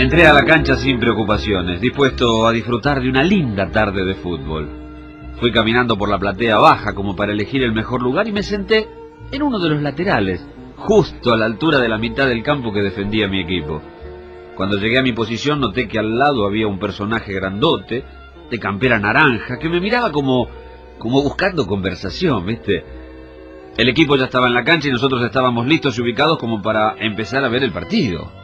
Entré a la cancha sin preocupaciones, dispuesto a disfrutar de una linda tarde de fútbol. Fui caminando por la platea baja como para elegir el mejor lugar y me senté en uno de los laterales, justo a la altura de la mitad del campo que defendía mi equipo. Cuando llegué a mi posición noté que al lado había un personaje grandote, de campera naranja, que me miraba como, como buscando conversación, ¿viste? El equipo ya estaba en la cancha y nosotros estábamos listos y ubicados como para empezar a ver el partido.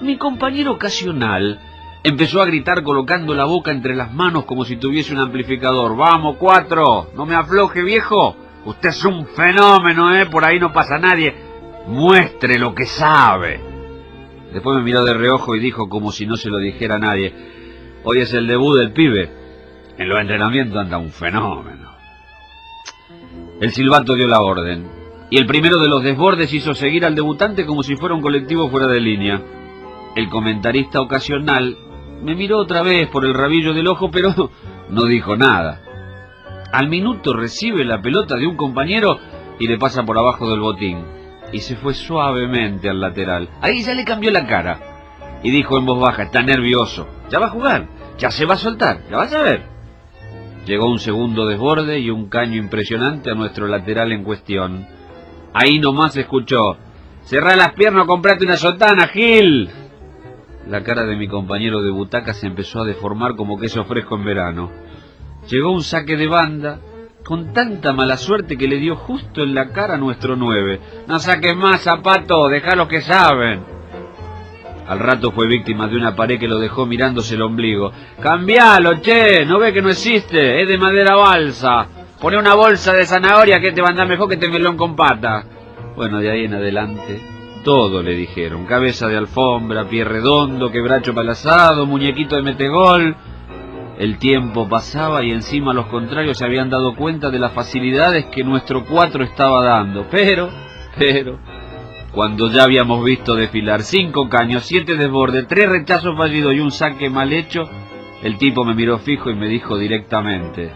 Mi compañero ocasional empezó a gritar colocando la boca entre las manos como si tuviese un amplificador. ¡Vamos, cuatro! ¡No me afloje, viejo! Usted es un fenómeno, ¿eh? Por ahí no pasa nadie. Muestre lo que sabe. Después me miró de reojo y dijo como si no se lo dijera a nadie. Hoy es el debut del pibe. En los entrenamientos anda un fenómeno. El silbato dio la orden. Y el primero de los desbordes hizo seguir al debutante como si fuera un colectivo fuera de línea. El comentarista ocasional me miró otra vez por el rabillo del ojo, pero no dijo nada. Al minuto recibe la pelota de un compañero y le pasa por abajo del botín. Y se fue suavemente al lateral. Ahí ya le cambió la cara. Y dijo en voz baja, está nervioso. Ya va a jugar. Ya se va a soltar, ya vas a ver. Llegó un segundo desborde y un caño impresionante a nuestro lateral en cuestión. Ahí nomás escuchó, cerrá las piernas o comprate una sotana, Gil. La cara de mi compañero de butaca se empezó a deformar como queso fresco en verano. Llegó un saque de banda, con tanta mala suerte que le dio justo en la cara a nuestro nueve. No saques más, zapato, deja los que saben. Al rato fue víctima de una pared que lo dejó mirándose el ombligo. ¡Cambialo, che! ¿No ve que no existe? Es de madera balsa. Pone una bolsa de zanahoria que te va a andar mejor que te melón con pata. Bueno, de ahí en adelante, todo le dijeron. Cabeza de alfombra, pie redondo, quebracho palazado, muñequito de metegol. El tiempo pasaba y encima los contrarios se habían dado cuenta de las facilidades que nuestro cuatro estaba dando. Pero, pero, cuando ya habíamos visto desfilar cinco caños, siete desbordes, tres rechazos fallidos y un saque mal hecho, el tipo me miró fijo y me dijo directamente,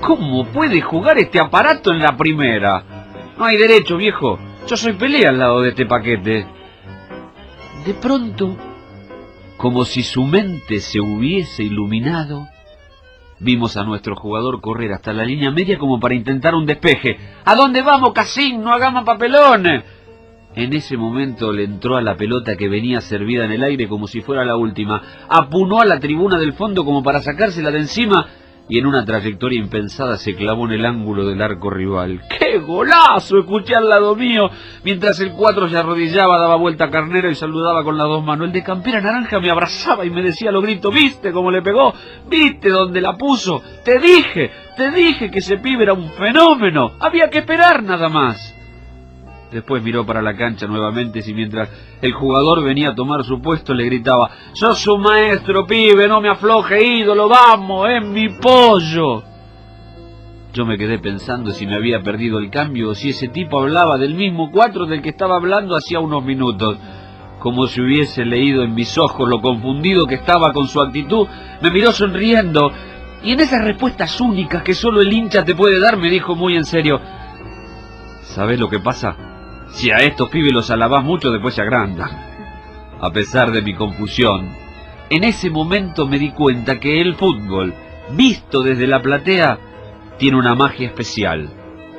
¿Cómo puede jugar este aparato en la primera? No hay derecho, viejo. Yo soy pelea al lado de este paquete. De pronto, como si su mente se hubiese iluminado, vimos a nuestro jugador correr hasta la línea media como para intentar un despeje. ¿A dónde vamos, Casín? No hagamos papelones. En ese momento le entró a la pelota que venía servida en el aire como si fuera la última, apunó a la tribuna del fondo como para sacársela de encima y en una trayectoria impensada se clavó en el ángulo del arco rival. ¡Qué golazo! Escuché al lado mío, mientras el cuatro se arrodillaba, daba vuelta a Carnero y saludaba con las dos manos. El de campera naranja me abrazaba y me decía lo grito, ¿viste cómo le pegó? ¿Viste dónde la puso? Te dije, te dije que ese pibe era un fenómeno. Había que esperar nada más. Después miró para la cancha nuevamente y mientras el jugador venía a tomar su puesto le gritaba, sos un maestro, pibe, no me afloje, ídolo, vamos, es mi pollo. Yo me quedé pensando si me había perdido el cambio o si ese tipo hablaba del mismo cuatro del que estaba hablando hacía unos minutos. Como si hubiese leído en mis ojos lo confundido que estaba con su actitud, me miró sonriendo y en esas respuestas únicas que solo el hincha te puede dar me dijo muy en serio, ¿sabes lo que pasa? Si a estos pibes los alabás mucho, después se agrandan. A pesar de mi confusión, en ese momento me di cuenta que el fútbol, visto desde la platea, tiene una magia especial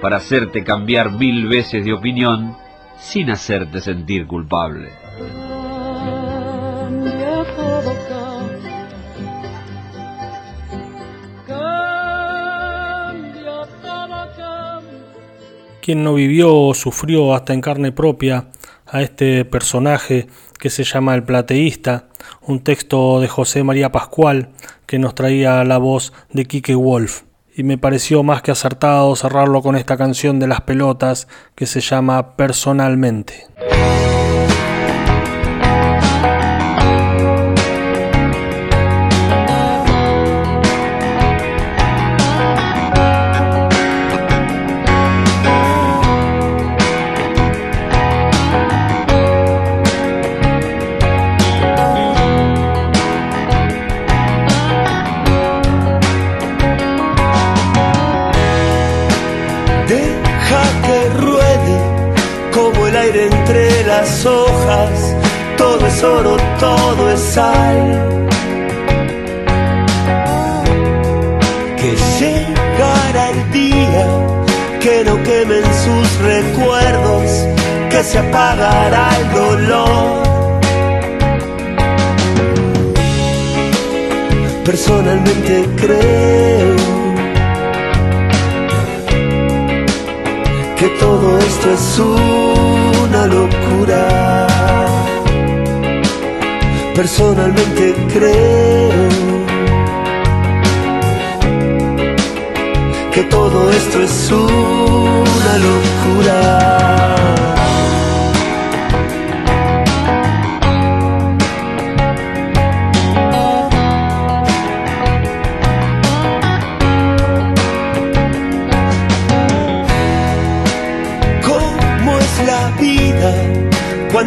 para hacerte cambiar mil veces de opinión sin hacerte sentir culpable. Quien no vivió o sufrió hasta en carne propia a este personaje que se llama El Plateísta, un texto de José María Pascual que nos traía la voz de Quique Wolf. Y me pareció más que acertado cerrarlo con esta canción de las pelotas que se llama Personalmente. Se apagará el dolor. Personalmente creo que todo esto es un locura. Personalmente creo que todo esto es una locura.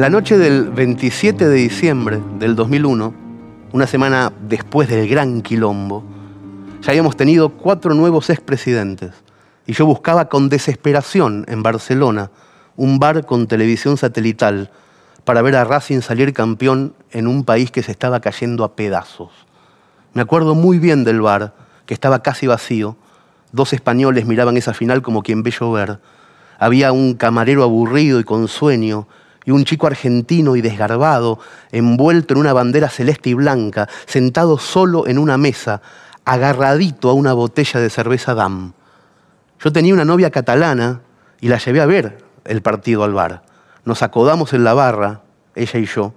La noche del 27 de diciembre del 2001, una semana después del gran quilombo, ya habíamos tenido cuatro nuevos expresidentes y yo buscaba con desesperación en Barcelona un bar con televisión satelital para ver a Racing salir campeón en un país que se estaba cayendo a pedazos. Me acuerdo muy bien del bar, que estaba casi vacío. Dos españoles miraban esa final como quien ve llover. Había un camarero aburrido y con sueño, y un chico argentino y desgarbado, envuelto en una bandera celeste y blanca, sentado solo en una mesa, agarradito a una botella de cerveza Dam. Yo tenía una novia catalana y la llevé a ver el partido al bar. Nos acodamos en la barra, ella y yo.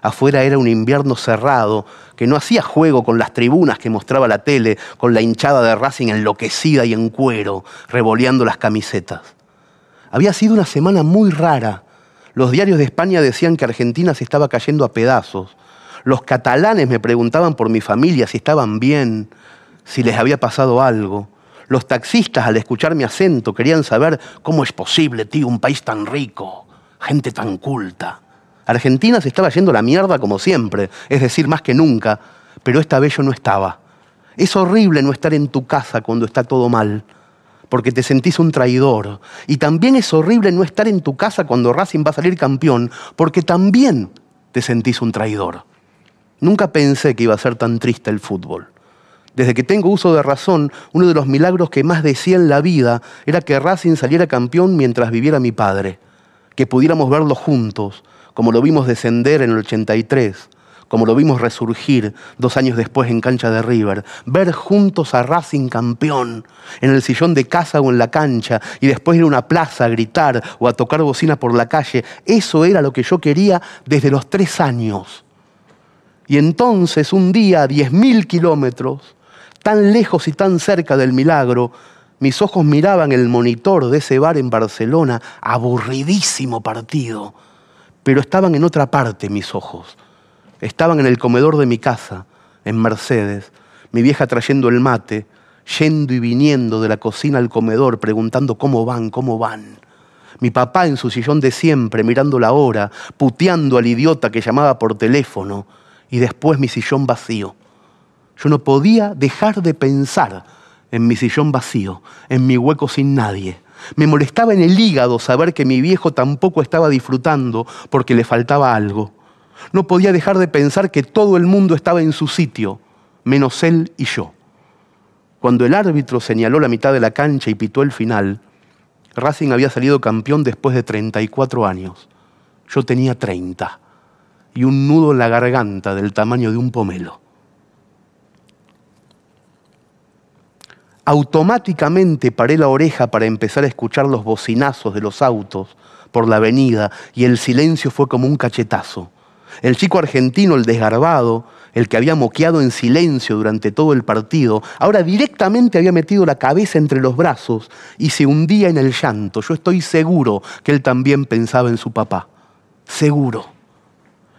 Afuera era un invierno cerrado, que no hacía juego con las tribunas que mostraba la tele, con la hinchada de Racing enloquecida y en cuero, revoleando las camisetas. Había sido una semana muy rara. Los diarios de España decían que Argentina se estaba cayendo a pedazos. Los catalanes me preguntaban por mi familia si estaban bien, si les había pasado algo. Los taxistas, al escuchar mi acento, querían saber cómo es posible, tío, un país tan rico, gente tan culta. Argentina se estaba yendo la mierda como siempre, es decir, más que nunca, pero esta vez yo no estaba. Es horrible no estar en tu casa cuando está todo mal, porque te sentís un traidor. Y también es horrible no estar en tu casa cuando Racing va a salir campeón, porque también te sentís un traidor. Nunca pensé que iba a ser tan triste el fútbol. Desde que tengo uso de razón, uno de los milagros que más decía en la vida era que Racing saliera campeón mientras viviera mi padre, que pudiéramos verlo juntos, como lo vimos descender en el 83, como lo vimos resurgir dos años después en cancha de River, ver juntos a Racing campeón en el sillón de casa o en la cancha y después ir a una plaza a gritar o a tocar bocina por la calle, eso era lo que yo quería desde los tres años. Y entonces un día a diez mil kilómetros, tan lejos y tan cerca del milagro, mis ojos miraban el monitor de ese bar en Barcelona, aburridísimo partido, pero estaban en otra parte mis ojos. Estaban en el comedor de mi casa, en Mercedes, mi vieja trayendo el mate, yendo y viniendo de la cocina al comedor, preguntando cómo van, cómo van. Mi papá en su sillón de siempre, mirando la hora, puteando al idiota que llamaba por teléfono, y después mi sillón vacío. Yo no podía dejar de pensar en mi sillón vacío, en mi hueco sin nadie. Me molestaba en el hígado saber que mi viejo tampoco estaba disfrutando porque le faltaba algo. No podía dejar de pensar que todo el mundo estaba en su sitio, menos él y yo. Cuando el árbitro señaló la mitad de la cancha y pitó el final, Racing había salido campeón después de 34 años. Yo tenía 30 y un nudo en la garganta del tamaño de un pomelo. automáticamente paré la oreja para empezar a escuchar los bocinazos de los autos por la avenida y el silencio fue como un cachetazo. El chico argentino, el desgarbado, el que había moqueado en silencio durante todo el partido, ahora directamente había metido la cabeza entre los brazos y se hundía en el llanto. Yo estoy seguro que él también pensaba en su papá. Seguro.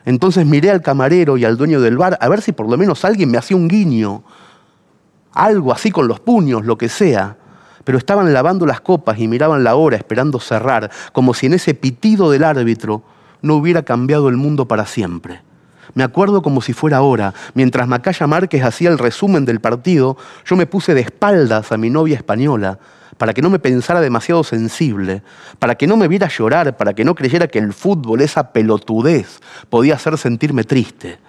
Entonces miré al camarero y al dueño del bar a ver si por lo menos alguien me hacía un guiño algo así con los puños, lo que sea, pero estaban lavando las copas y miraban la hora esperando cerrar, como si en ese pitido del árbitro no hubiera cambiado el mundo para siempre. Me acuerdo como si fuera ahora, mientras Macaya Márquez hacía el resumen del partido, yo me puse de espaldas a mi novia española, para que no me pensara demasiado sensible, para que no me viera llorar, para que no creyera que el fútbol, esa pelotudez, podía hacer sentirme triste.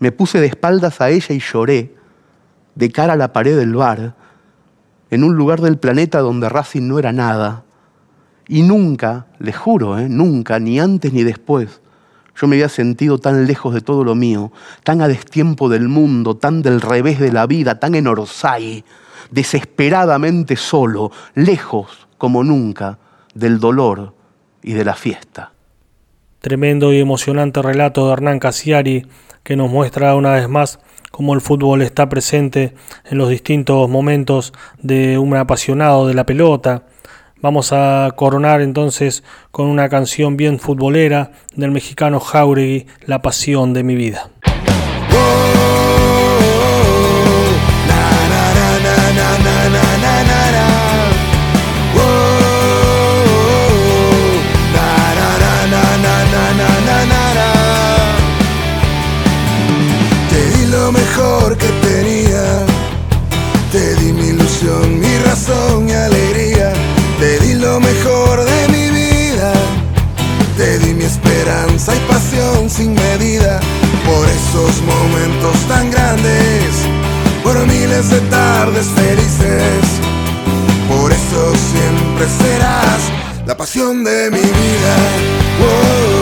Me puse de espaldas a ella y lloré, de cara a la pared del bar, en un lugar del planeta donde Racing no era nada. Y nunca, les juro, ¿eh? nunca, ni antes ni después, yo me había sentido tan lejos de todo lo mío, tan a destiempo del mundo, tan del revés de la vida, tan en Orsay, desesperadamente solo, lejos como nunca del dolor y de la fiesta. Tremendo y emocionante relato de Hernán Casiari que nos muestra una vez más cómo el fútbol está presente en los distintos momentos de un apasionado de la pelota. Vamos a coronar entonces con una canción bien futbolera del mexicano Jauregui, La pasión de mi vida. Te di lo mejor que tenía, te di mi ilusión. miles de tardes felices. Por eso siempre serás la pasión de mi vida.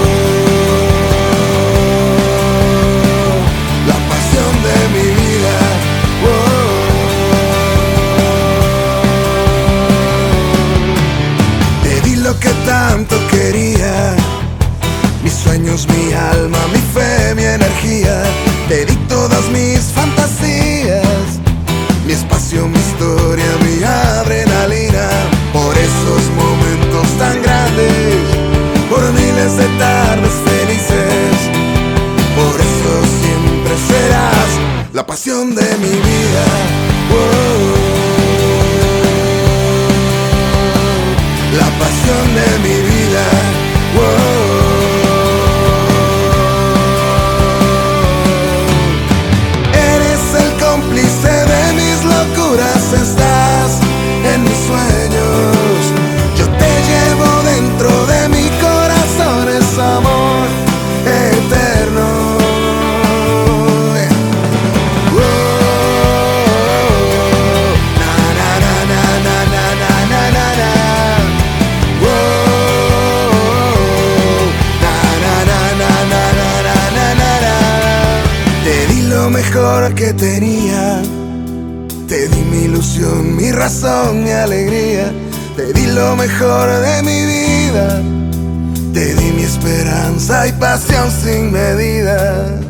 Pasión de mi vida. Que tenía. Te di mi ilusión, mi razón, mi alegría. Te di lo mejor de mi vida. Te di mi esperanza y pasión sin medida.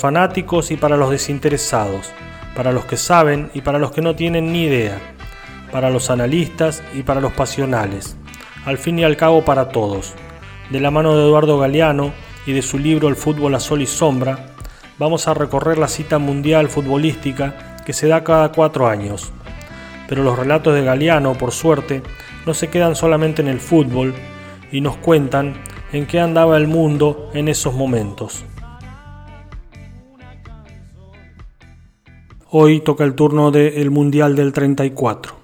Fanáticos y para los desinteresados, para los que saben y para los que no tienen ni idea, para los analistas y para los pasionales, al fin y al cabo para todos. De la mano de Eduardo Galeano y de su libro El fútbol a sol y sombra, vamos a recorrer la cita mundial futbolística que se da cada cuatro años. Pero los relatos de Galeano, por suerte, no se quedan solamente en el fútbol y nos cuentan en qué andaba el mundo en esos momentos. Hoy toca el turno del Mundial del 34.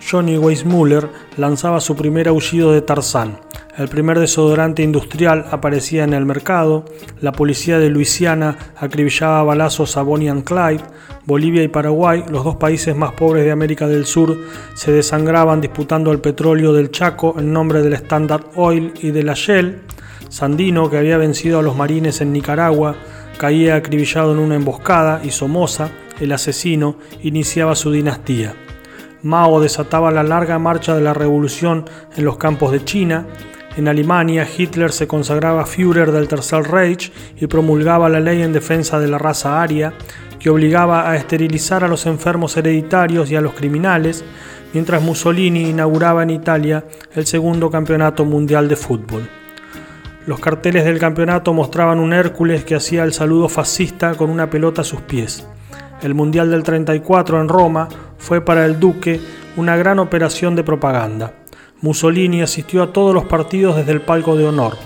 Johnny Weissmuller lanzaba su primer aullido de Tarzán. El primer desodorante industrial aparecía en el mercado. La policía de Luisiana acribillaba balazos a Bonnie and Clyde. Bolivia y Paraguay, los dos países más pobres de América del Sur, se desangraban disputando el petróleo del Chaco en nombre del Standard Oil y de la Shell. Sandino, que había vencido a los marines en Nicaragua, caía acribillado en una emboscada y Somoza, el asesino, iniciaba su dinastía. Mao desataba la larga marcha de la revolución en los campos de China. En Alemania, Hitler se consagraba Führer del Tercer Reich y promulgaba la ley en defensa de la raza aria, que obligaba a esterilizar a los enfermos hereditarios y a los criminales, mientras Mussolini inauguraba en Italia el segundo campeonato mundial de fútbol. Los carteles del campeonato mostraban un Hércules que hacía el saludo fascista con una pelota a sus pies. El Mundial del 34 en Roma fue para el duque una gran operación de propaganda. Mussolini asistió a todos los partidos desde el palco de honor,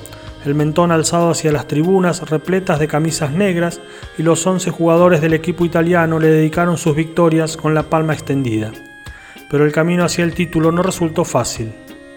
el mentón alzado hacia las tribunas repletas de camisas negras y los 11 jugadores del equipo italiano le dedicaron sus victorias con la palma extendida. Pero el camino hacia el título no resultó fácil.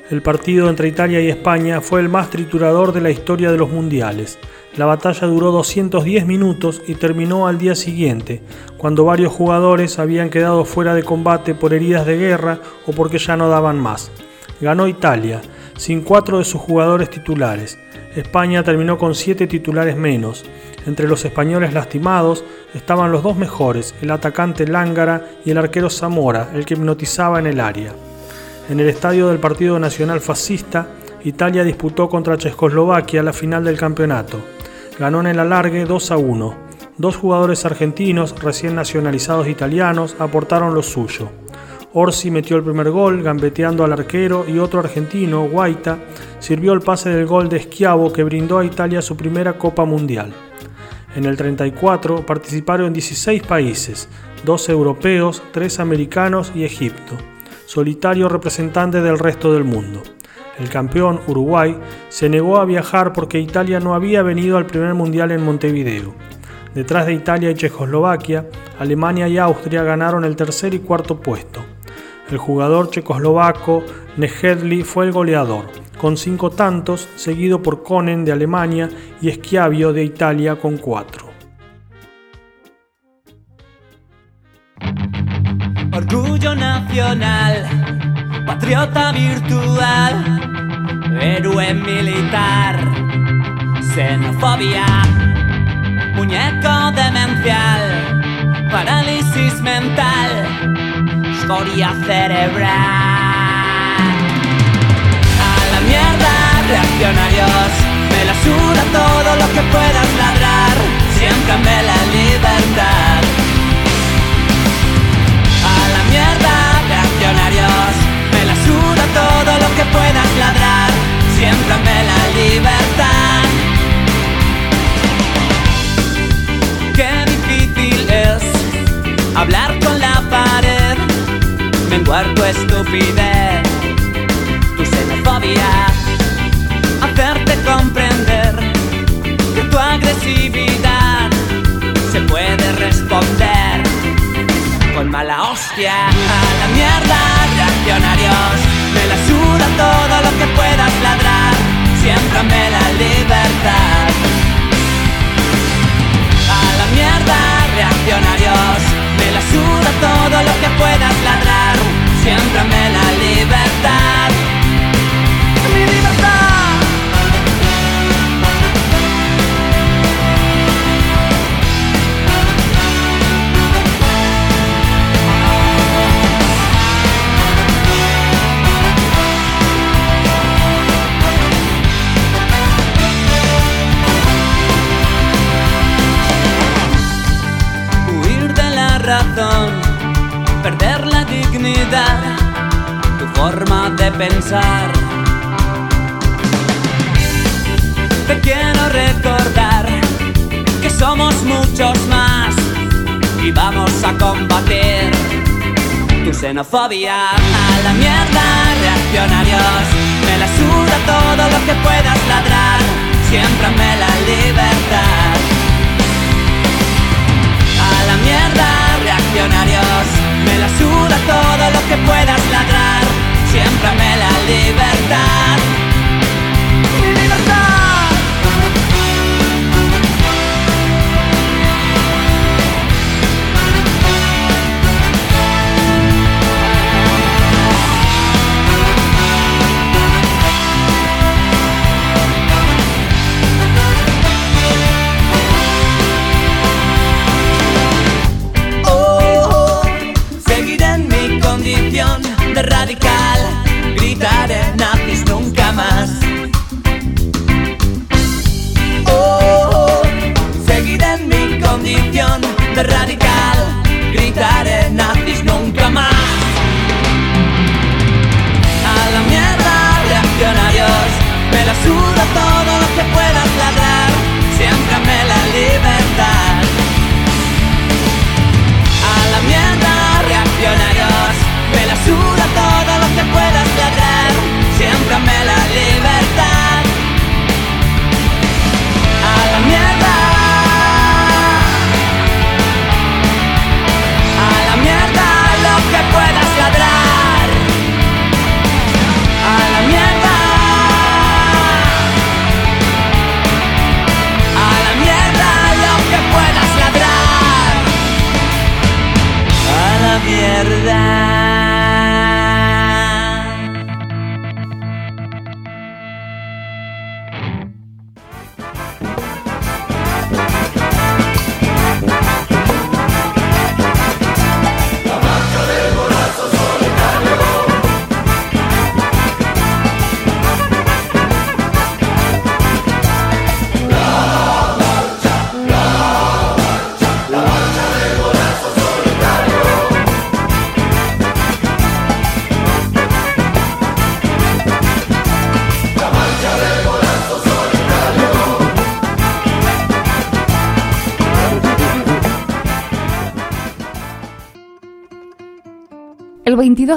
El partido entre Italia y España fue el más triturador de la historia de los mundiales. La batalla duró 210 minutos y terminó al día siguiente, cuando varios jugadores habían quedado fuera de combate por heridas de guerra o porque ya no daban más. Ganó Italia, sin cuatro de sus jugadores titulares. España terminó con siete titulares menos. Entre los españoles lastimados estaban los dos mejores, el atacante Lángara y el arquero Zamora, el que hipnotizaba en el área. En el estadio del Partido Nacional Fascista, Italia disputó contra Checoslovaquia la final del campeonato. Ganó en el alargue 2 a 1. Dos jugadores argentinos, recién nacionalizados italianos, aportaron lo suyo. Orsi metió el primer gol, gambeteando al arquero, y otro argentino, Guaita, sirvió el pase del gol de Schiavo que brindó a Italia su primera Copa Mundial. En el 34 participaron 16 países, dos europeos, tres americanos y Egipto, solitario representante del resto del mundo. El campeón, Uruguay, se negó a viajar porque Italia no había venido al primer mundial en Montevideo. Detrás de Italia y Checoslovaquia, Alemania y Austria ganaron el tercer y cuarto puesto. El jugador checoslovaco Nehedli fue el goleador, con cinco tantos, seguido por Konen de Alemania y Schiavio de Italia con cuatro. Orgullo nacional, patriota virtual, héroe militar, xenofobia, muñeco demencial, parálisis mental escoria cerebral. A la mierda, reaccionarios, me la suda todo lo que puedas ladrar, siéntame la libertad. Que puedas ladrar, siéntame la libertad. Qué difícil es hablar con la pared. Menguar tu estupidez, tu xenofobia, hacerte comprender que tu agresividad se puede responder con mala hostia. A la mierda, reaccionarios, me la suda todo lo que puedas ladrar, siéntrame la libertad. A la mierda, reaccionarios, me la suda todo lo que puedas ladrar. Siéntrame la libertad a la mierda, reaccionarios. Me la suda todo lo que puedas ladrar, siempre me la libertad. A la mierda, reaccionarios. Me la suda todo lo que puedas ladrar Siempre me la libertad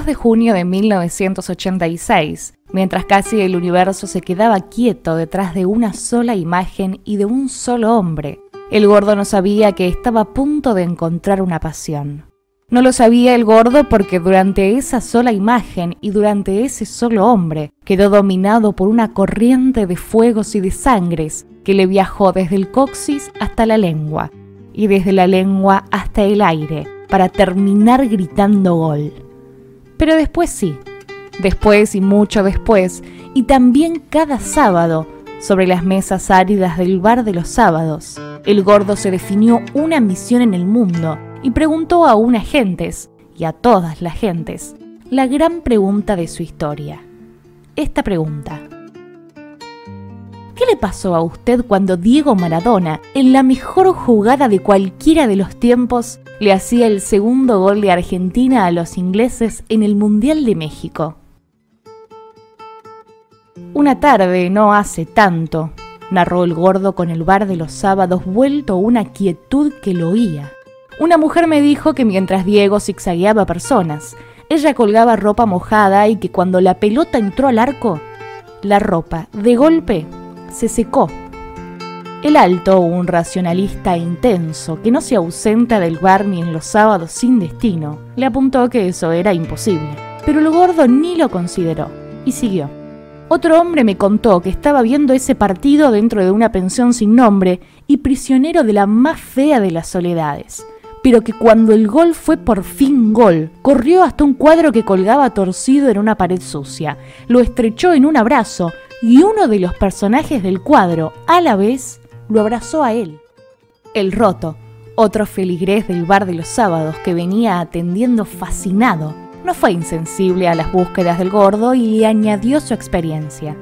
de junio de 1986, mientras casi el universo se quedaba quieto detrás de una sola imagen y de un solo hombre, el gordo no sabía que estaba a punto de encontrar una pasión. No lo sabía el gordo porque durante esa sola imagen y durante ese solo hombre quedó dominado por una corriente de fuegos y de sangres que le viajó desde el coxis hasta la lengua y desde la lengua hasta el aire para terminar gritando gol. Pero después sí, después y mucho después, y también cada sábado, sobre las mesas áridas del bar de los sábados, el gordo se definió una misión en el mundo y preguntó a unas gentes, y a todas las gentes, la gran pregunta de su historia. Esta pregunta. ¿Qué le pasó a usted cuando Diego Maradona, en la mejor jugada de cualquiera de los tiempos, le hacía el segundo gol de Argentina a los ingleses en el Mundial de México. Una tarde, no hace tanto, narró el gordo con el bar de los sábados vuelto una quietud que lo oía. Una mujer me dijo que mientras Diego zigzagueaba personas, ella colgaba ropa mojada y que cuando la pelota entró al arco, la ropa, de golpe, se secó el alto, un racionalista intenso que no se ausenta del bar ni en los sábados sin destino, le apuntó que eso era imposible. Pero el gordo ni lo consideró y siguió. Otro hombre me contó que estaba viendo ese partido dentro de una pensión sin nombre y prisionero de la más fea de las soledades, pero que cuando el gol fue por fin gol, corrió hasta un cuadro que colgaba torcido en una pared sucia, lo estrechó en un abrazo y uno de los personajes del cuadro, a la vez, lo abrazó a él. El roto, otro feligrés del bar de los sábados que venía atendiendo fascinado, no fue insensible a las búsquedas del gordo y le añadió su experiencia.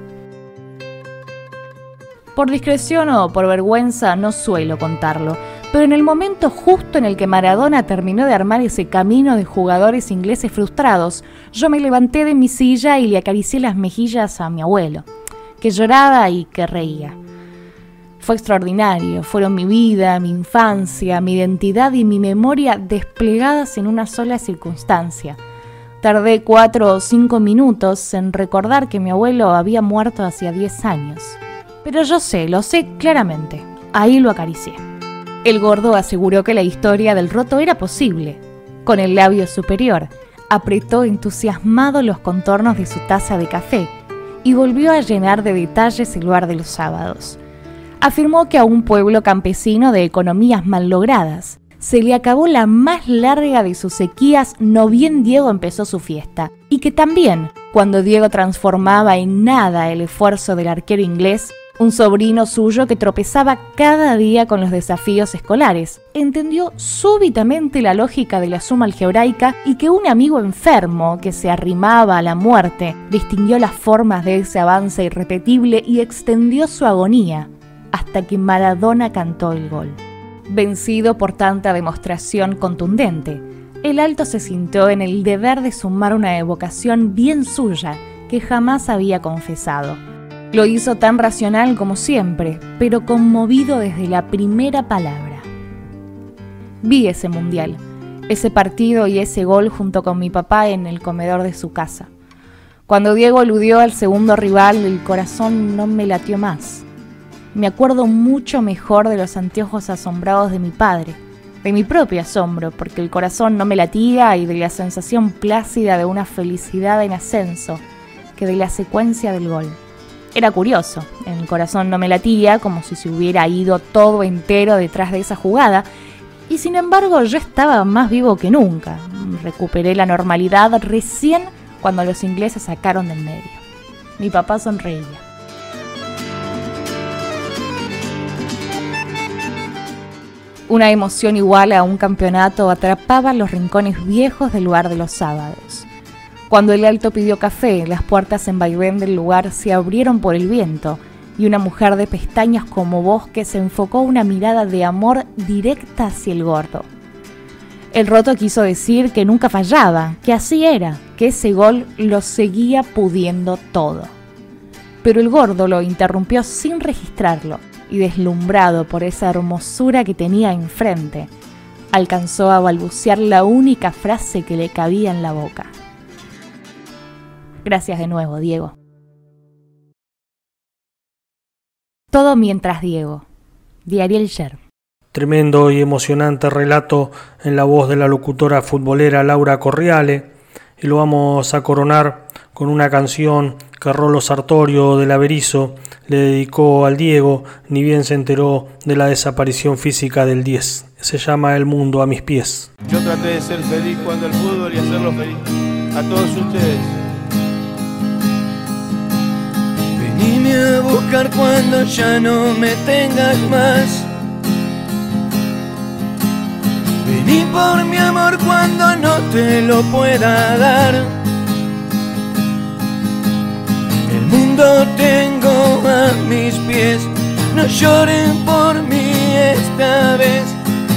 Por discreción o por vergüenza no suelo contarlo, pero en el momento justo en el que Maradona terminó de armar ese camino de jugadores ingleses frustrados, yo me levanté de mi silla y le acaricié las mejillas a mi abuelo, que lloraba y que reía. Fue extraordinario, fueron mi vida, mi infancia, mi identidad y mi memoria desplegadas en una sola circunstancia. Tardé cuatro o cinco minutos en recordar que mi abuelo había muerto hacía diez años. Pero yo sé, lo sé claramente. Ahí lo acaricié. El gordo aseguró que la historia del roto era posible. Con el labio superior, apretó entusiasmado los contornos de su taza de café y volvió a llenar de detalles el lugar de los sábados. Afirmó que a un pueblo campesino de economías mal logradas se le acabó la más larga de sus sequías no bien Diego empezó su fiesta, y que también, cuando Diego transformaba en nada el esfuerzo del arquero inglés, un sobrino suyo que tropezaba cada día con los desafíos escolares, entendió súbitamente la lógica de la suma algebraica y que un amigo enfermo que se arrimaba a la muerte distinguió las formas de ese avance irrepetible y extendió su agonía, hasta que Maradona cantó el gol. Vencido por tanta demostración contundente, el alto se sintió en el deber de sumar una evocación bien suya que jamás había confesado. Lo hizo tan racional como siempre, pero conmovido desde la primera palabra. Vi ese mundial, ese partido y ese gol junto con mi papá en el comedor de su casa. Cuando Diego eludió al segundo rival, el corazón no me latió más. Me acuerdo mucho mejor de los anteojos asombrados de mi padre, de mi propio asombro, porque el corazón no me latía y de la sensación plácida de una felicidad en ascenso, que de la secuencia del gol. Era curioso, el corazón no me latía como si se hubiera ido todo entero detrás de esa jugada, y sin embargo yo estaba más vivo que nunca. Recuperé la normalidad recién cuando los ingleses sacaron del medio. Mi papá sonreía. Una emoción igual a un campeonato atrapaba los rincones viejos del lugar de los sábados. Cuando el alto pidió café, las puertas en vaivén del lugar se abrieron por el viento y una mujer de pestañas como bosque se enfocó una mirada de amor directa hacia el gordo. El roto quiso decir que nunca fallaba, que así era, que ese gol lo seguía pudiendo todo. Pero el gordo lo interrumpió sin registrarlo y deslumbrado por esa hermosura que tenía enfrente, alcanzó a balbucear la única frase que le cabía en la boca. Gracias de nuevo, Diego. Todo mientras Diego, de Ariel Sher. Tremendo y emocionante relato en la voz de la locutora futbolera Laura Corriale y lo vamos a coronar con una canción que Rolo Sartorio del Averizo le dedicó al Diego, ni bien se enteró de la desaparición física del 10. Se llama El mundo a mis pies. Yo traté de ser feliz cuando el fútbol y hacerlo feliz a todos ustedes. Cuando ya no me tengas más. Vení por mi amor cuando no te lo pueda dar. El mundo tengo a mis pies, no lloren por mí esta vez.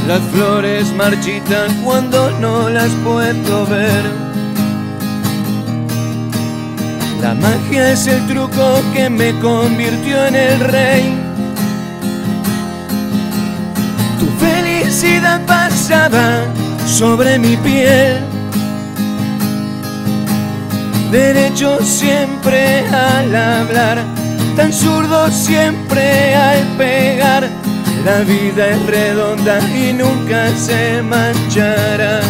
Las flores marchitan cuando no las puedo ver. La magia es el truco que me convirtió en el rey. Tu felicidad pasaba sobre mi piel. Derecho siempre al hablar, tan zurdo siempre al pegar. La vida es redonda y nunca se manchará.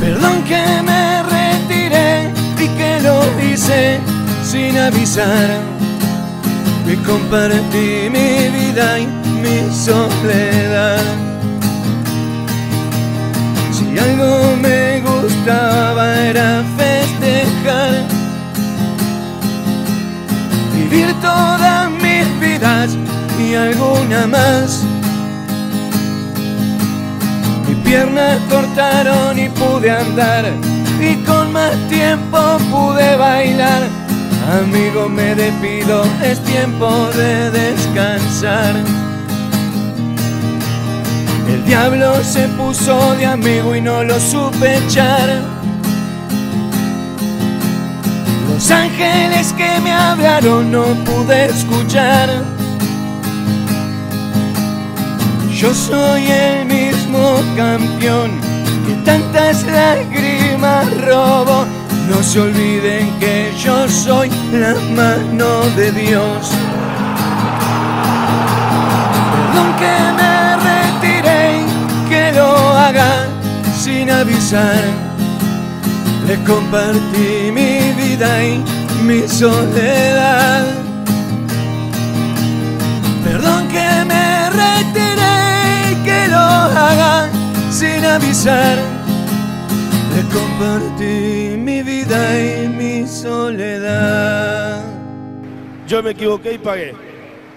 Perdón que me que lo hice sin avisar. Y compartí mi vida y mi soledad. Si algo me gustaba era festejar, vivir todas mis vidas y alguna más. Mi piernas cortaron y pude andar y con más tiempo pude bailar. Amigo, me despido, es tiempo de descansar. El diablo se puso de amigo y no lo supe echar. Los ángeles que me hablaron no pude escuchar. Yo soy el mismo campeón que tantas lágrimas No se olviden que yo soy la mano de Dios. Perdón que me retiré, que lo haga sin avisar. Les compartí mi vida y mi soledad. Perdón que me retiré, que lo haga sin avisar. Compartí mi vida y mi soledad. Yo me equivoqué y pagué,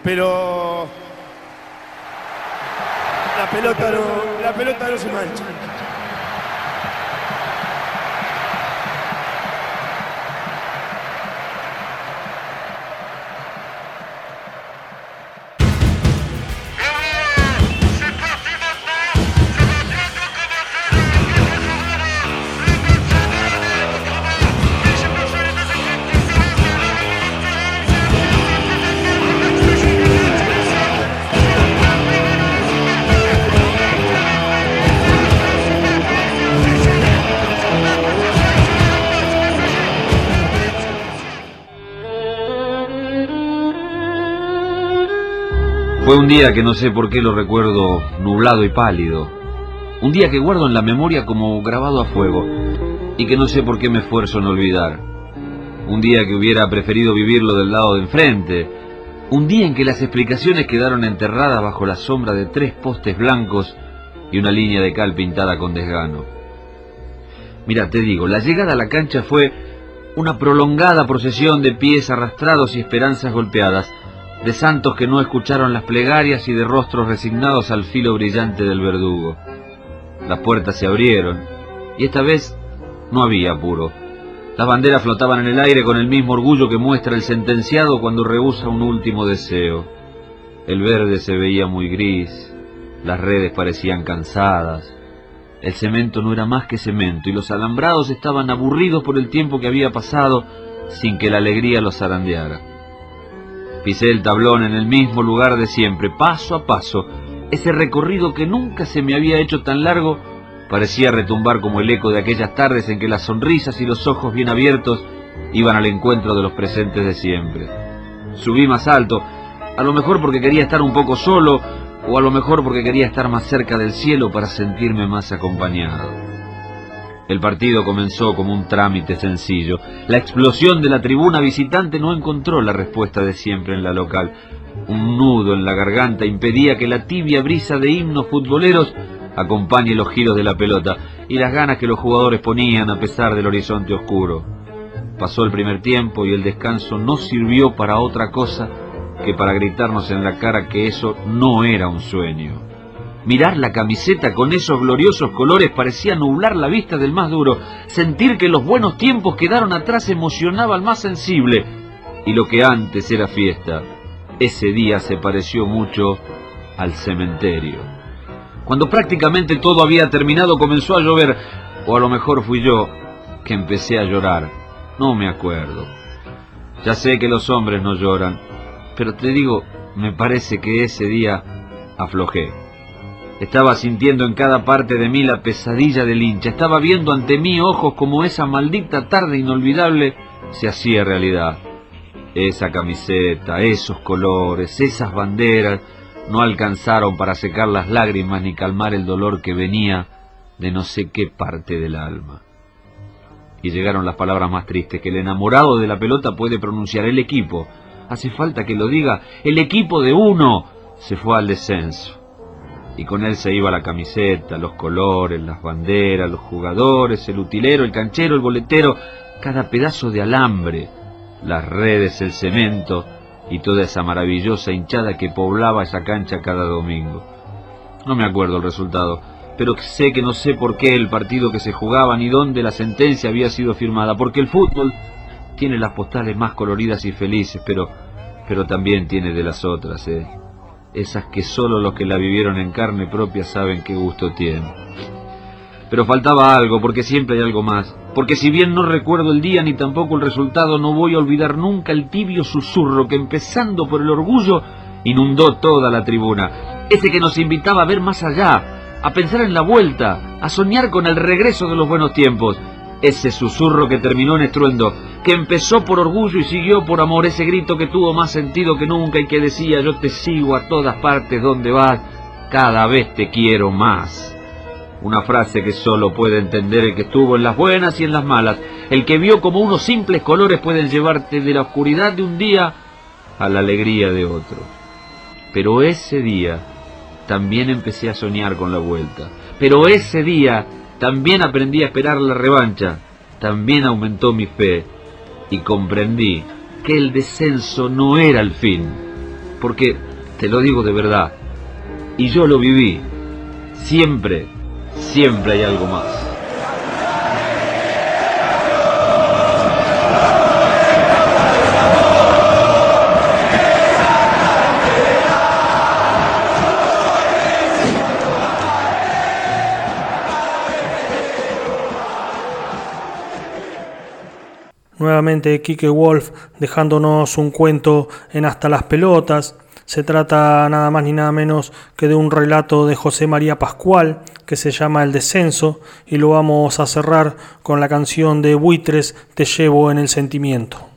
pero la pelota no, la pelota no se mancha. Un día que no sé por qué lo recuerdo nublado y pálido. Un día que guardo en la memoria como grabado a fuego y que no sé por qué me esfuerzo en olvidar. Un día que hubiera preferido vivirlo del lado de enfrente. Un día en que las explicaciones quedaron enterradas bajo la sombra de tres postes blancos y una línea de cal pintada con desgano. Mira, te digo, la llegada a la cancha fue una prolongada procesión de pies arrastrados y esperanzas golpeadas, de santos que no escucharon las plegarias y de rostros resignados al filo brillante del verdugo. Las puertas se abrieron, y esta vez no había apuro. Las banderas flotaban en el aire con el mismo orgullo que muestra el sentenciado cuando rehúsa un último deseo. El verde se veía muy gris, las redes parecían cansadas, el cemento no era más que cemento y los alambrados estaban aburridos por el tiempo que había pasado sin que la alegría los zarandeara. Pisé el tablón en el mismo lugar de siempre, paso a paso, ese recorrido que nunca se me había hecho tan largo parecía retumbar como el eco de aquellas tardes en que las sonrisas y los ojos bien abiertos iban al encuentro de los presentes de siempre. Subí más alto, a lo mejor porque quería estar un poco solo, o a lo mejor porque quería estar más cerca del cielo para sentirme más acompañado. El partido comenzó como un trámite sencillo. La explosión de la tribuna visitante no encontró la respuesta de siempre en la local. Un nudo en la garganta impedía que la tibia brisa de himnos futboleros acompañe los giros de la pelota y las ganas que los jugadores ponían a pesar del horizonte oscuro. Pasó el primer tiempo y el descanso no sirvió para otra cosa que para gritarnos en la cara que eso no era un sueño. Mirar la camiseta con esos gloriosos colores parecía nublar la vista del más duro. Sentir que los buenos tiempos quedaron atrás emocionaba al más sensible. Y lo que antes era fiesta, ese día se pareció mucho al cementerio. Cuando prácticamente todo había terminado comenzó a llover, o a lo mejor fui yo que empecé a llorar. No me acuerdo. Ya sé que los hombres no lloran, pero te digo, me parece que ese día aflojé. Estaba sintiendo en cada parte de mí la pesadilla del hincha. Estaba viendo ante mí ojos como esa maldita tarde inolvidable se hacía realidad. Esa camiseta, esos colores, esas banderas no alcanzaron para secar las lágrimas ni calmar el dolor que venía de no sé qué parte del alma. Y llegaron las palabras más tristes que el enamorado de la pelota puede pronunciar. El equipo, hace falta que lo diga, el equipo de uno se fue al descenso. Y con él se iba la camiseta, los colores, las banderas, los jugadores, el utilero, el canchero, el boletero, cada pedazo de alambre, las redes, el cemento y toda esa maravillosa hinchada que poblaba esa cancha cada domingo. No me acuerdo el resultado, pero sé que no sé por qué el partido que se jugaba ni dónde la sentencia había sido firmada, porque el fútbol tiene las postales más coloridas y felices, pero, pero también tiene de las otras, ¿eh? Esas que solo los que la vivieron en carne propia saben qué gusto tiene. Pero faltaba algo, porque siempre hay algo más. Porque si bien no recuerdo el día ni tampoco el resultado, no voy a olvidar nunca el tibio susurro que empezando por el orgullo inundó toda la tribuna. Ese que nos invitaba a ver más allá, a pensar en la vuelta, a soñar con el regreso de los buenos tiempos. Ese susurro que terminó en estruendo, que empezó por orgullo y siguió por amor, ese grito que tuvo más sentido que nunca y que decía yo te sigo a todas partes donde vas, cada vez te quiero más. Una frase que solo puede entender el que estuvo en las buenas y en las malas, el que vio como unos simples colores pueden llevarte de la oscuridad de un día a la alegría de otro. Pero ese día también empecé a soñar con la vuelta. Pero ese día también aprendí a esperar la revancha, también aumentó mi fe. Y comprendí que el descenso no era el fin, porque, te lo digo de verdad, y yo lo viví, siempre, siempre hay algo más. Nuevamente Kike Wolf dejándonos un cuento en Hasta las Pelotas. Se trata nada más ni nada menos que de un relato de José María Pascual que se llama El Descenso y lo vamos a cerrar con la canción de Buitres Te llevo en el sentimiento.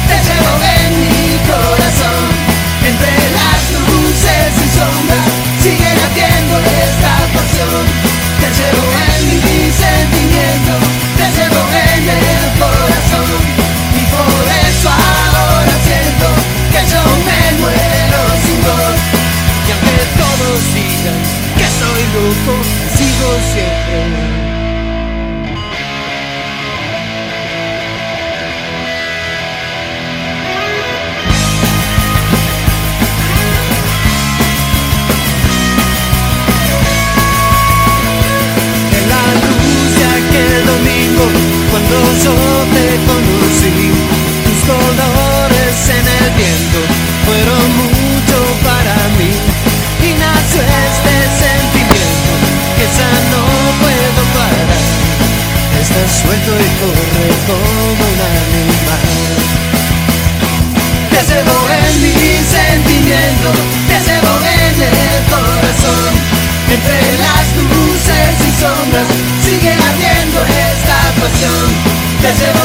Te llevo en mi sentimiento, te llevo en el corazón. Y por eso ahora siento que yo me muero sin vos. Y aunque todos digan que soy loco, sigo siempre. cuando yo te conocí. Tus colores en el viento fueron mucho para mí y nació este sentimiento que ya no puedo parar. Estás suelto y corre como un animal. Te llevo en mi sentimiento, te llevo en el corazón, entre las luces y sombras esta pasión. Te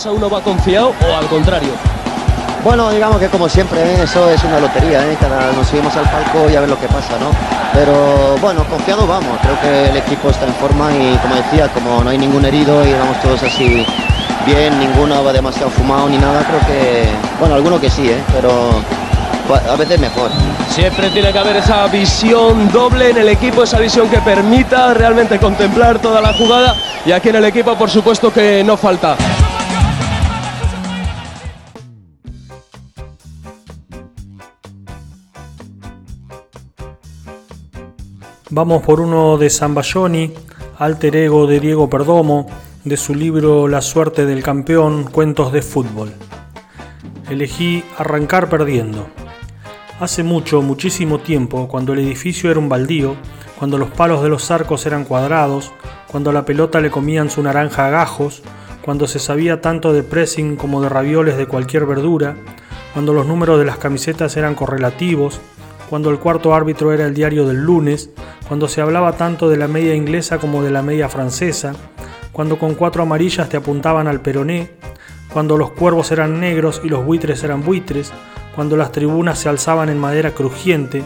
Casa uno va confiado o al contrario. Bueno, digamos que como siempre, ¿eh? eso es una lotería, ¿eh? Cada, nos subimos al palco y a ver lo que pasa, ¿no? Pero bueno, confiados vamos, creo que el equipo está en forma y como decía, como no hay ningún herido y vamos todos así bien, ninguno va demasiado fumado ni nada, creo que, bueno, alguno que sí, ¿eh? Pero a veces mejor. Siempre tiene que haber esa visión doble en el equipo, esa visión que permita realmente contemplar toda la jugada y aquí en el equipo por supuesto que no falta. Vamos por uno de Zambayoni, alter ego de Diego Perdomo, de su libro La suerte del campeón, cuentos de fútbol. Elegí arrancar perdiendo. Hace mucho, muchísimo tiempo, cuando el edificio era un baldío, cuando los palos de los arcos eran cuadrados, cuando la pelota le comían su naranja a gajos, cuando se sabía tanto de pressing como de ravioles de cualquier verdura, cuando los números de las camisetas eran correlativos, cuando el cuarto árbitro era el diario del lunes, cuando se hablaba tanto de la media inglesa como de la media francesa, cuando con cuatro amarillas te apuntaban al peroné, cuando los cuervos eran negros y los buitres eran buitres, cuando las tribunas se alzaban en madera crujiente,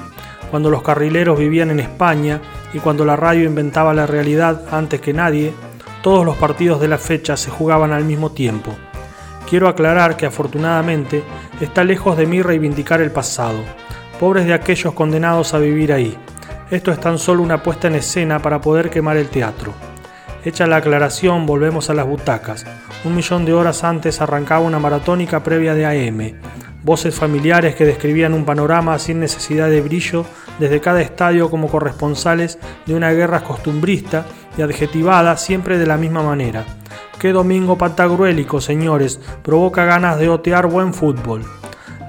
cuando los carrileros vivían en España y cuando la radio inventaba la realidad antes que nadie, todos los partidos de la fecha se jugaban al mismo tiempo. Quiero aclarar que afortunadamente está lejos de mí reivindicar el pasado, pobres de aquellos condenados a vivir ahí. Esto es tan solo una puesta en escena para poder quemar el teatro. Hecha la aclaración, volvemos a las butacas. Un millón de horas antes arrancaba una maratónica previa de AM. Voces familiares que describían un panorama sin necesidad de brillo desde cada estadio como corresponsales de una guerra costumbrista y adjetivada siempre de la misma manera. Qué domingo pantagruélico, señores, provoca ganas de otear buen fútbol.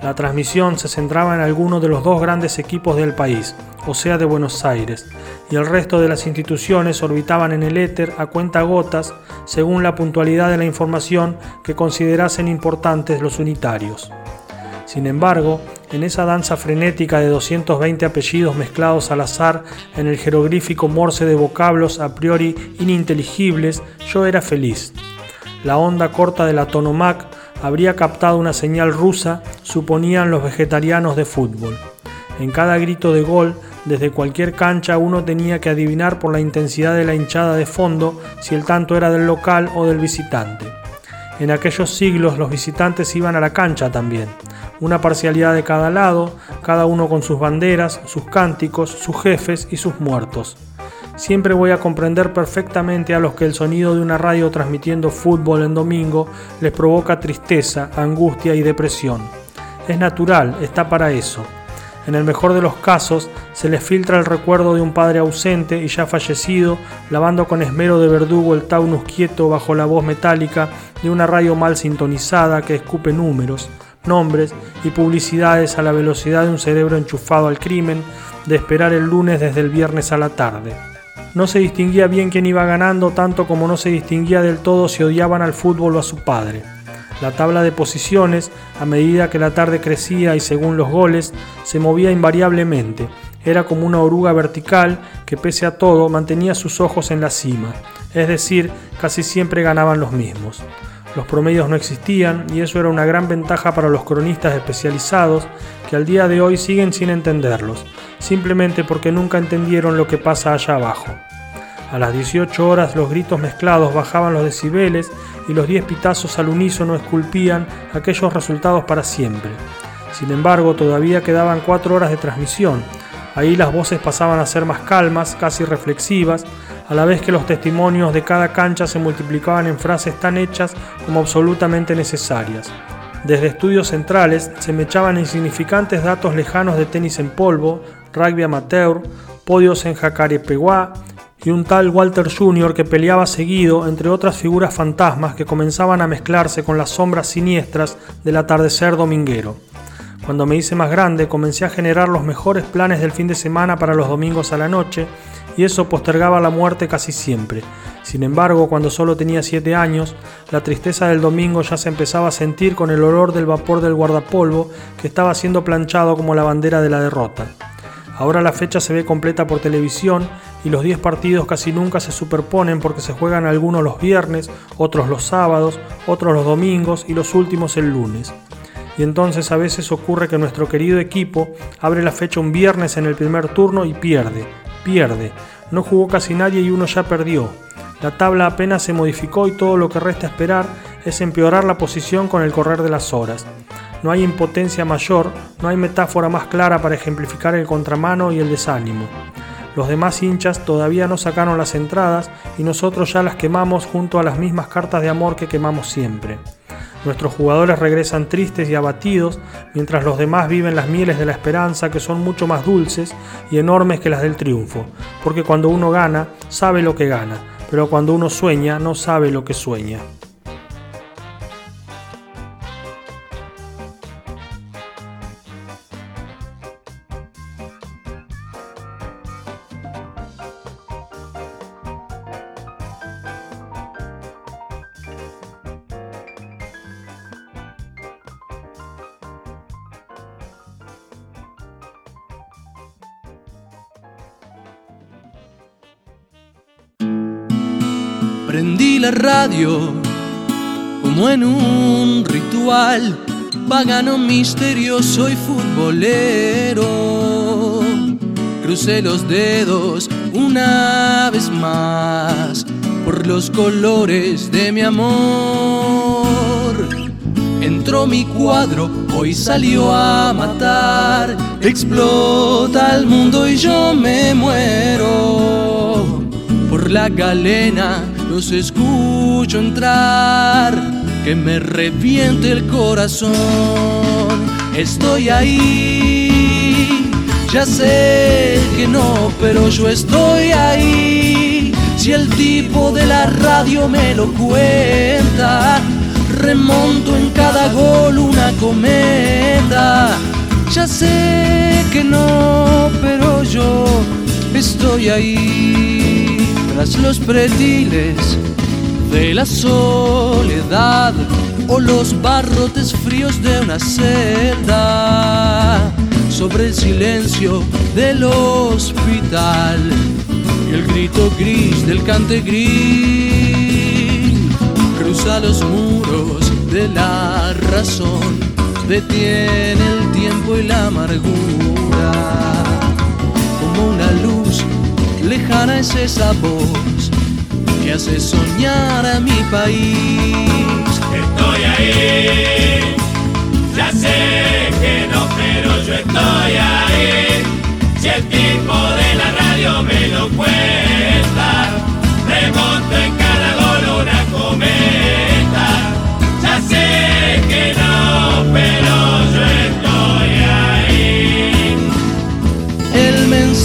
La transmisión se centraba en alguno de los dos grandes equipos del país, o sea de Buenos Aires, y el resto de las instituciones orbitaban en el éter a cuenta gotas según la puntualidad de la información que considerasen importantes los unitarios. Sin embargo, en esa danza frenética de 220 apellidos mezclados al azar en el jeroglífico morse de vocablos a priori ininteligibles, yo era feliz. La onda corta de la Tonomac habría captado una señal rusa, suponían los vegetarianos de fútbol. En cada grito de gol, desde cualquier cancha uno tenía que adivinar por la intensidad de la hinchada de fondo si el tanto era del local o del visitante. En aquellos siglos los visitantes iban a la cancha también, una parcialidad de cada lado, cada uno con sus banderas, sus cánticos, sus jefes y sus muertos. Siempre voy a comprender perfectamente a los que el sonido de una radio transmitiendo fútbol en domingo les provoca tristeza, angustia y depresión. Es natural, está para eso. En el mejor de los casos, se les filtra el recuerdo de un padre ausente y ya fallecido, lavando con esmero de verdugo el taunus quieto bajo la voz metálica de una radio mal sintonizada que escupe números, nombres y publicidades a la velocidad de un cerebro enchufado al crimen, de esperar el lunes desde el viernes a la tarde. No se distinguía bien quién iba ganando, tanto como no se distinguía del todo si odiaban al fútbol o a su padre. La tabla de posiciones, a medida que la tarde crecía y según los goles, se movía invariablemente. Era como una oruga vertical que pese a todo mantenía sus ojos en la cima, es decir, casi siempre ganaban los mismos. Los promedios no existían y eso era una gran ventaja para los cronistas especializados que al día de hoy siguen sin entenderlos, simplemente porque nunca entendieron lo que pasa allá abajo. A las 18 horas los gritos mezclados bajaban los decibeles y los 10 pitazos al unísono esculpían aquellos resultados para siempre. Sin embargo, todavía quedaban 4 horas de transmisión. Ahí las voces pasaban a ser más calmas, casi reflexivas, a la vez que los testimonios de cada cancha se multiplicaban en frases tan hechas como absolutamente necesarias. Desde estudios centrales se me echaban insignificantes datos lejanos de tenis en polvo, rugby amateur, podios en Jacarepeguá y un tal Walter Jr. que peleaba seguido entre otras figuras fantasmas que comenzaban a mezclarse con las sombras siniestras del atardecer dominguero. Cuando me hice más grande comencé a generar los mejores planes del fin de semana para los domingos a la noche y eso postergaba la muerte casi siempre. Sin embargo, cuando solo tenía 7 años, la tristeza del domingo ya se empezaba a sentir con el olor del vapor del guardapolvo que estaba siendo planchado como la bandera de la derrota. Ahora la fecha se ve completa por televisión y los 10 partidos casi nunca se superponen porque se juegan algunos los viernes, otros los sábados, otros los domingos y los últimos el lunes. Y entonces a veces ocurre que nuestro querido equipo abre la fecha un viernes en el primer turno y pierde, pierde. No jugó casi nadie y uno ya perdió. La tabla apenas se modificó y todo lo que resta esperar es empeorar la posición con el correr de las horas. No hay impotencia mayor, no hay metáfora más clara para ejemplificar el contramano y el desánimo. Los demás hinchas todavía no sacaron las entradas y nosotros ya las quemamos junto a las mismas cartas de amor que quemamos siempre. Nuestros jugadores regresan tristes y abatidos, mientras los demás viven las mieles de la esperanza que son mucho más dulces y enormes que las del triunfo, porque cuando uno gana, sabe lo que gana, pero cuando uno sueña, no sabe lo que sueña. Un ritual pagano, misterioso y futbolero. Crucé los dedos una vez más por los colores de mi amor. Entró mi cuadro, hoy salió a matar. Explota el mundo y yo me muero. Por la galena los escucho entrar, que me reviente el corazón. Estoy ahí, ya sé que no, pero yo estoy ahí. Si el tipo de la radio me lo cuenta, remonto en cada gol una cometa. Ya sé que no, pero yo estoy ahí tras los pretiles de la soledad o los barrotes fríos de una celda sobre el silencio del hospital. Y el grito gris del cante gris cruza los muros de la razón detiene el tiempo y la amargura. Como una luz lejana es esa voz que hace soñar a mi país. Estoy ahí, ya sé que no, pero yo estoy ahí. Si el tipo de la radio me lo cuenta, remonto en cada gol una cometa. Ya sé que no, pero yo estoy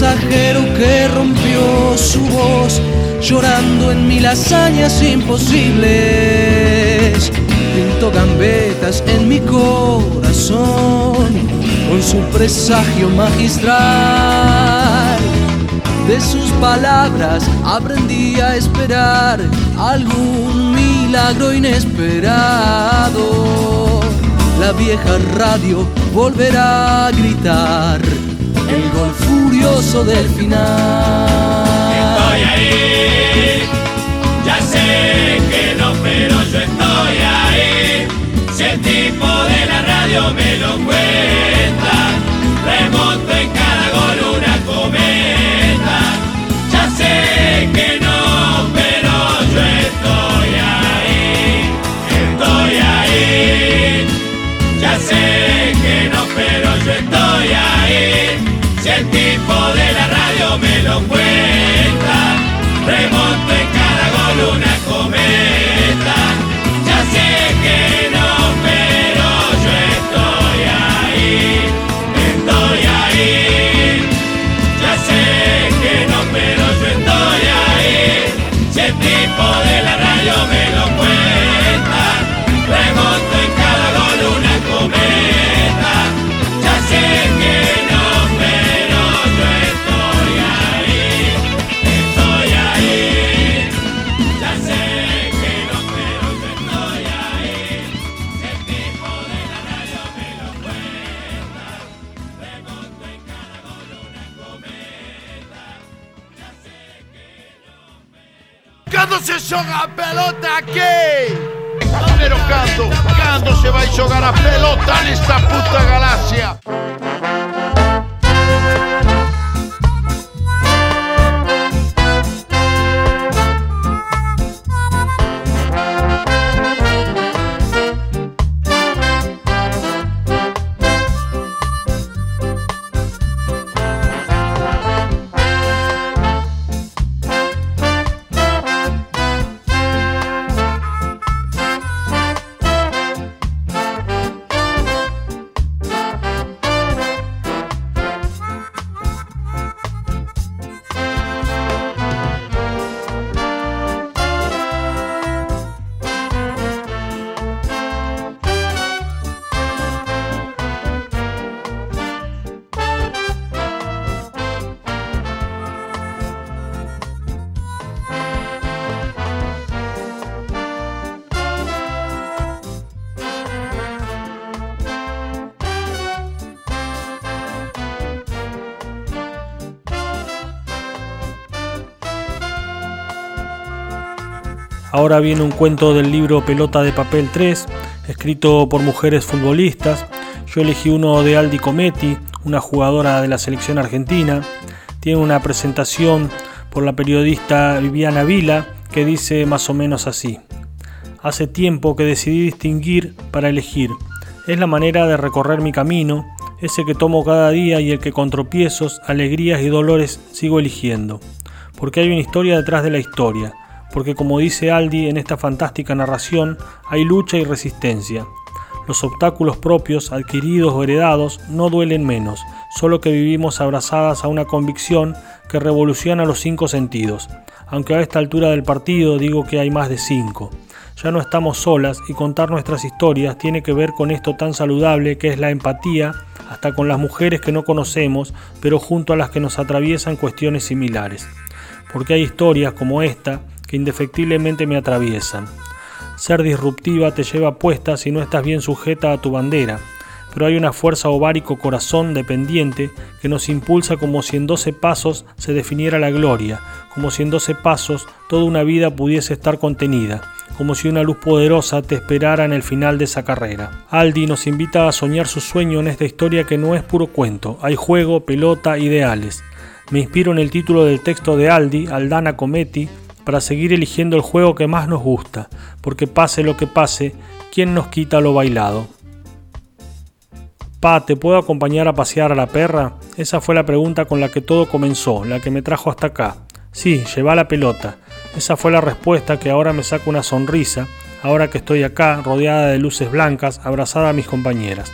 que rompió su voz llorando en mil hazañas imposibles. Pintó gambetas en mi corazón con su presagio magistral. De sus palabras aprendí a esperar algún milagro inesperado. La vieja radio volverá a gritar el gol furioso del final. Estoy ahí, ya sé que no, pero yo estoy ahí. Si el tipo de la radio me lo cuenta, el tipo de la radio me lo cuenta. Remonta xoga a pelota aquí. Pero cando, cando se vai xogar a pelota nesta puta galaxia? Ahora viene un cuento del libro Pelota de Papel 3, escrito por mujeres futbolistas. Yo elegí uno de Aldi Cometti, una jugadora de la selección argentina. Tiene una presentación por la periodista Viviana Vila que dice más o menos así. Hace tiempo que decidí distinguir para elegir. Es la manera de recorrer mi camino, ese que tomo cada día y el que con tropiezos, alegrías y dolores sigo eligiendo. Porque hay una historia detrás de la historia porque como dice Aldi en esta fantástica narración, hay lucha y resistencia. Los obstáculos propios, adquiridos o heredados, no duelen menos, solo que vivimos abrazadas a una convicción que revoluciona los cinco sentidos, aunque a esta altura del partido digo que hay más de cinco. Ya no estamos solas y contar nuestras historias tiene que ver con esto tan saludable que es la empatía, hasta con las mujeres que no conocemos, pero junto a las que nos atraviesan cuestiones similares. Porque hay historias como esta que indefectiblemente me atraviesan. Ser disruptiva te lleva puesta si no estás bien sujeta a tu bandera, pero hay una fuerza ovárico corazón dependiente que nos impulsa como si en doce pasos se definiera la gloria, como si en doce pasos toda una vida pudiese estar contenida, como si una luz poderosa te esperara en el final de esa carrera. Aldi nos invita a soñar su sueño en esta historia que no es puro cuento, hay juego, pelota, ideales. Me inspiro en el título del texto de Aldi, Aldana Cometti, para seguir eligiendo el juego que más nos gusta, porque pase lo que pase, ¿quién nos quita lo bailado? Pa, ¿te puedo acompañar a pasear a la perra? Esa fue la pregunta con la que todo comenzó, la que me trajo hasta acá. Sí, lleva la pelota. Esa fue la respuesta que ahora me saca una sonrisa, ahora que estoy acá, rodeada de luces blancas, abrazada a mis compañeras.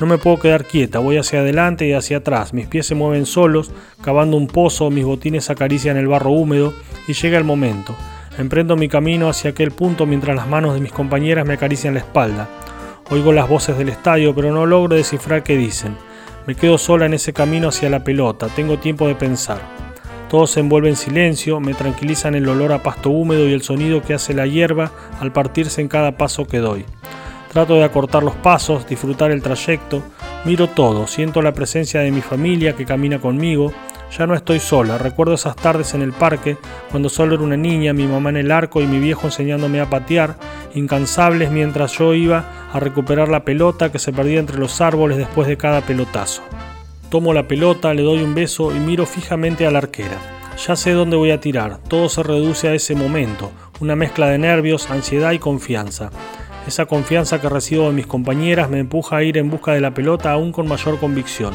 No me puedo quedar quieta, voy hacia adelante y hacia atrás, mis pies se mueven solos, cavando un pozo, mis botines acarician el barro húmedo y llega el momento. Emprendo mi camino hacia aquel punto mientras las manos de mis compañeras me acarician la espalda. Oigo las voces del estadio, pero no logro descifrar qué dicen. Me quedo sola en ese camino hacia la pelota, tengo tiempo de pensar. Todo se envuelve en silencio, me tranquilizan el olor a pasto húmedo y el sonido que hace la hierba al partirse en cada paso que doy. Trato de acortar los pasos, disfrutar el trayecto, miro todo, siento la presencia de mi familia que camina conmigo, ya no estoy sola, recuerdo esas tardes en el parque, cuando solo era una niña, mi mamá en el arco y mi viejo enseñándome a patear, incansables mientras yo iba a recuperar la pelota que se perdía entre los árboles después de cada pelotazo. Tomo la pelota, le doy un beso y miro fijamente a la arquera. Ya sé dónde voy a tirar, todo se reduce a ese momento, una mezcla de nervios, ansiedad y confianza. Esa confianza que recibo de mis compañeras me empuja a ir en busca de la pelota aún con mayor convicción.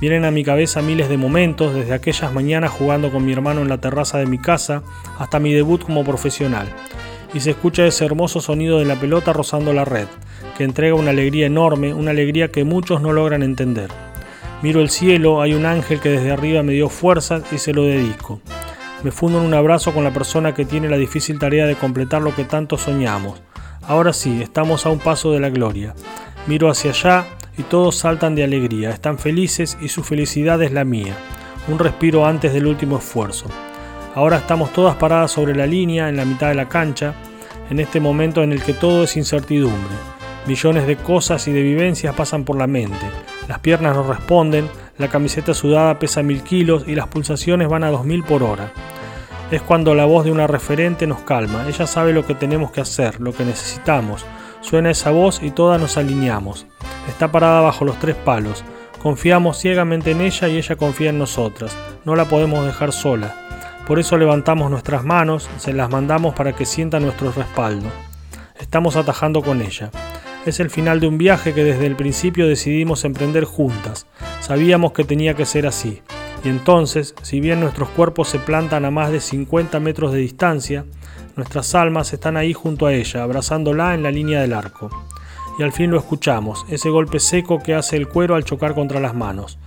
Vienen a mi cabeza miles de momentos, desde aquellas mañanas jugando con mi hermano en la terraza de mi casa hasta mi debut como profesional. Y se escucha ese hermoso sonido de la pelota rozando la red, que entrega una alegría enorme, una alegría que muchos no logran entender. Miro el cielo, hay un ángel que desde arriba me dio fuerzas y se lo dedico. Me fundo en un abrazo con la persona que tiene la difícil tarea de completar lo que tanto soñamos, Ahora sí, estamos a un paso de la gloria. Miro hacia allá y todos saltan de alegría, están felices y su felicidad es la mía. Un respiro antes del último esfuerzo. Ahora estamos todas paradas sobre la línea, en la mitad de la cancha, en este momento en el que todo es incertidumbre. Millones de cosas y de vivencias pasan por la mente. Las piernas no responden, la camiseta sudada pesa mil kilos y las pulsaciones van a dos mil por hora. Es cuando la voz de una referente nos calma, ella sabe lo que tenemos que hacer, lo que necesitamos. Suena esa voz y todas nos alineamos. Está parada bajo los tres palos. Confiamos ciegamente en ella y ella confía en nosotras. No la podemos dejar sola. Por eso levantamos nuestras manos, se las mandamos para que sienta nuestro respaldo. Estamos atajando con ella. Es el final de un viaje que desde el principio decidimos emprender juntas. Sabíamos que tenía que ser así. Y entonces, si bien nuestros cuerpos se plantan a más de 50 metros de distancia, nuestras almas están ahí junto a ella, abrazándola en la línea del arco. Y al fin lo escuchamos, ese golpe seco que hace el cuero al chocar contra las manos.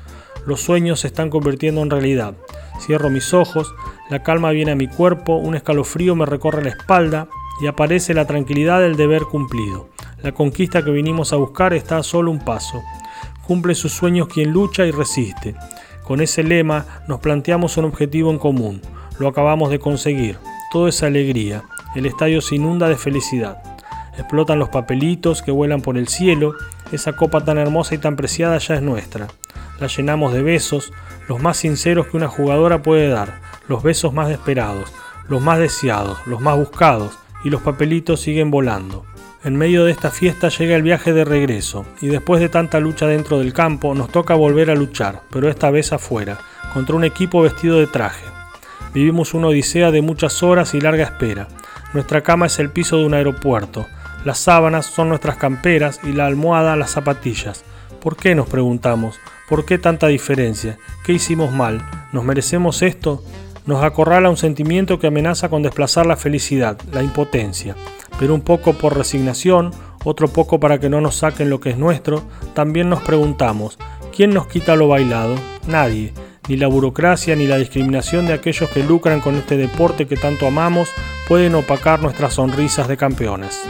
Los sueños se están convirtiendo en realidad. Cierro mis ojos, la calma viene a mi cuerpo, un escalofrío me recorre la espalda y aparece la tranquilidad del deber cumplido. La conquista que vinimos a buscar está a solo un paso. Cumple sus sueños quien lucha y resiste. Con ese lema nos planteamos un objetivo en común. Lo acabamos de conseguir. Todo es alegría. El estadio se inunda de felicidad. Explotan los papelitos que vuelan por el cielo. Esa copa tan hermosa y tan preciada ya es nuestra. La llenamos de besos, los más sinceros que una jugadora puede dar, los besos más esperados, los más deseados, los más buscados, y los papelitos siguen volando. En medio de esta fiesta llega el viaje de regreso, y después de tanta lucha dentro del campo, nos toca volver a luchar, pero esta vez afuera, contra un equipo vestido de traje. Vivimos una odisea de muchas horas y larga espera. Nuestra cama es el piso de un aeropuerto, las sábanas son nuestras camperas y la almohada las zapatillas. ¿Por qué nos preguntamos? ¿Por qué tanta diferencia? ¿Qué hicimos mal? ¿Nos merecemos esto? Nos acorrala un sentimiento que amenaza con desplazar la felicidad, la impotencia pero un poco por resignación, otro poco para que no nos saquen lo que es nuestro, también nos preguntamos, ¿quién nos quita lo bailado? Nadie, ni la burocracia ni la discriminación de aquellos que lucran con este deporte que tanto amamos pueden opacar nuestras sonrisas de campeones.